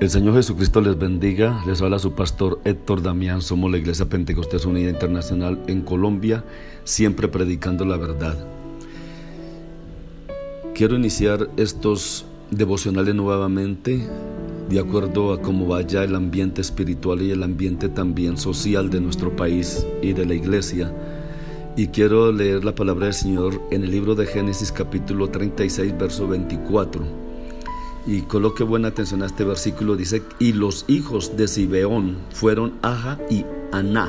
El Señor Jesucristo les bendiga. Les habla su pastor Héctor Damián. Somos la Iglesia Pentecostés Unida Internacional en Colombia, siempre predicando la verdad. Quiero iniciar estos devocionales nuevamente de acuerdo a cómo vaya el ambiente espiritual y el ambiente también social de nuestro país y de la iglesia. Y quiero leer la palabra del Señor en el libro de Génesis capítulo 36, verso 24 y coloque buena atención a este versículo, dice, y los hijos de Sibeón fueron Aja y Aná.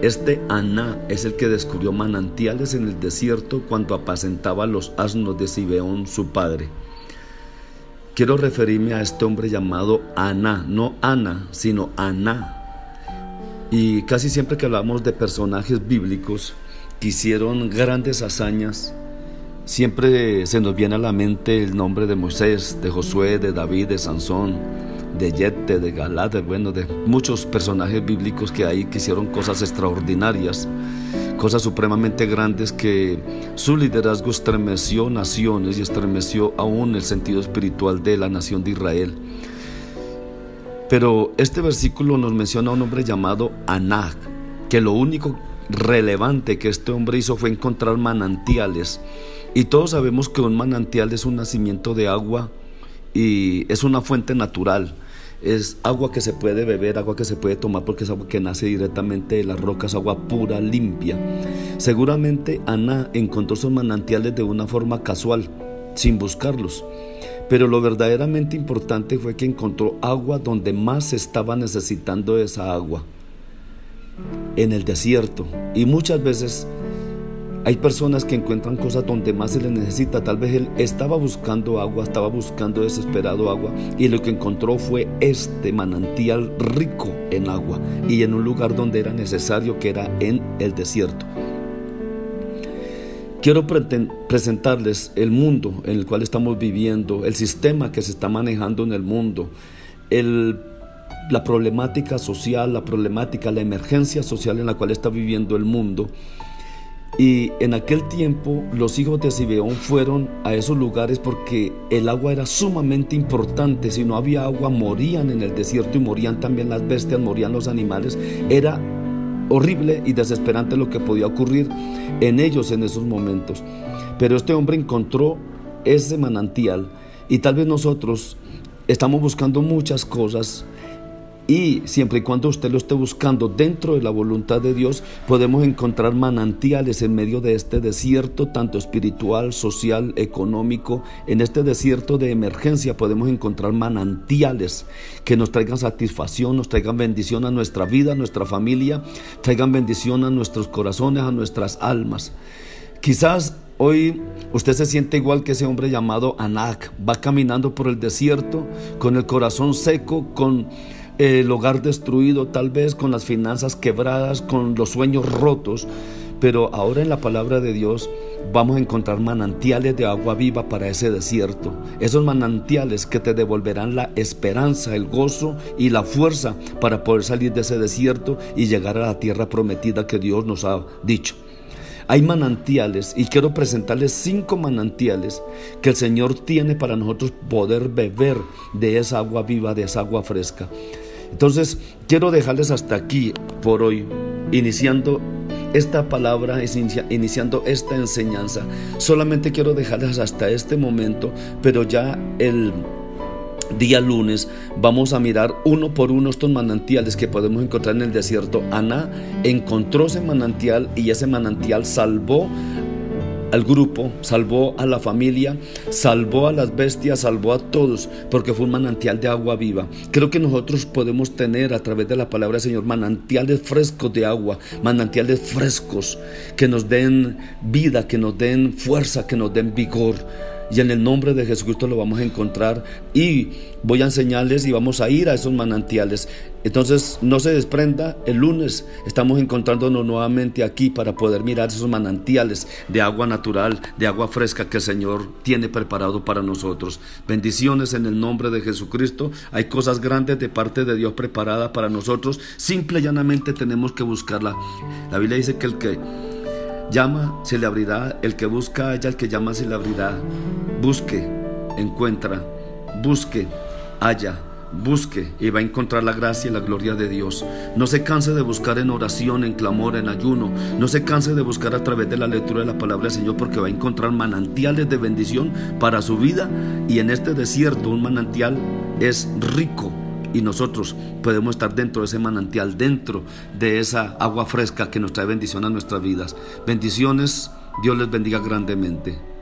Este Aná es el que descubrió manantiales en el desierto cuando apacentaba los asnos de Sibeón, su padre. Quiero referirme a este hombre llamado Aná, no Ana, sino Aná. Y casi siempre que hablamos de personajes bíblicos que hicieron grandes hazañas, Siempre se nos viene a la mente el nombre de Moisés, de Josué, de David, de Sansón, de Yete, de Galad, bueno, de muchos personajes bíblicos que hay que hicieron cosas extraordinarias, cosas supremamente grandes que su liderazgo estremeció naciones y estremeció aún el sentido espiritual de la nación de Israel. Pero este versículo nos menciona a un hombre llamado Anak, que lo único relevante que este hombre hizo fue encontrar manantiales y todos sabemos que un manantial es un nacimiento de agua y es una fuente natural. Es agua que se puede beber, agua que se puede tomar porque es agua que nace directamente de las rocas, agua pura, limpia. Seguramente Ana encontró esos manantiales de una forma casual, sin buscarlos. Pero lo verdaderamente importante fue que encontró agua donde más se estaba necesitando esa agua, en el desierto. Y muchas veces hay personas que encuentran cosas donde más se les necesita. Tal vez él estaba buscando agua, estaba buscando desesperado agua y lo que encontró fue este manantial rico en agua y en un lugar donde era necesario que era en el desierto. Quiero presentarles el mundo en el cual estamos viviendo, el sistema que se está manejando en el mundo, la problemática social, la problemática, la emergencia social en la cual está viviendo el mundo y en aquel tiempo los hijos de Sibeón fueron a esos lugares porque el agua era sumamente importante. Si no había agua, morían en el desierto y morían también las bestias, morían los animales. Era horrible y desesperante lo que podía ocurrir en ellos en esos momentos. Pero este hombre encontró ese manantial y tal vez nosotros estamos buscando muchas cosas y siempre y cuando usted lo esté buscando dentro de la voluntad de Dios, podemos encontrar manantiales en medio de este desierto, tanto espiritual, social, económico. En este desierto de emergencia podemos encontrar manantiales que nos traigan satisfacción, nos traigan bendición a nuestra vida, a nuestra familia, traigan bendición a nuestros corazones, a nuestras almas. Quizás Hoy usted se siente igual que ese hombre llamado Anak. Va caminando por el desierto con el corazón seco, con el hogar destruido, tal vez con las finanzas quebradas, con los sueños rotos. Pero ahora en la palabra de Dios vamos a encontrar manantiales de agua viva para ese desierto. Esos manantiales que te devolverán la esperanza, el gozo y la fuerza para poder salir de ese desierto y llegar a la tierra prometida que Dios nos ha dicho. Hay manantiales y quiero presentarles cinco manantiales que el Señor tiene para nosotros poder beber de esa agua viva, de esa agua fresca. Entonces, quiero dejarles hasta aquí por hoy, iniciando esta palabra, iniciando esta enseñanza. Solamente quiero dejarles hasta este momento, pero ya el día lunes vamos a mirar uno por uno estos manantiales que podemos encontrar en el desierto. Ana encontró ese manantial y ese manantial salvó al grupo, salvó a la familia, salvó a las bestias, salvó a todos, porque fue un manantial de agua viva. Creo que nosotros podemos tener a través de la palabra del Señor manantiales frescos de agua, manantiales frescos que nos den vida, que nos den fuerza, que nos den vigor y en el nombre de Jesucristo lo vamos a encontrar y voy a enseñarles y vamos a ir a esos manantiales. Entonces no se desprenda, el lunes estamos encontrándonos nuevamente aquí para poder mirar esos manantiales de agua natural, de agua fresca que el Señor tiene preparado para nosotros. Bendiciones en el nombre de Jesucristo. Hay cosas grandes de parte de Dios preparada para nosotros. Simple y llanamente tenemos que buscarla. La Biblia dice que el que Llama, se le abrirá. El que busca, halla. El que llama, se le abrirá. Busque, encuentra. Busque, haya. Busque y va a encontrar la gracia y la gloria de Dios. No se canse de buscar en oración, en clamor, en ayuno. No se canse de buscar a través de la lectura de la palabra del Señor porque va a encontrar manantiales de bendición para su vida. Y en este desierto un manantial es rico y nosotros podemos estar dentro de ese manantial, dentro de esa agua fresca que nos trae bendición a nuestras vidas. Bendiciones, Dios les bendiga grandemente.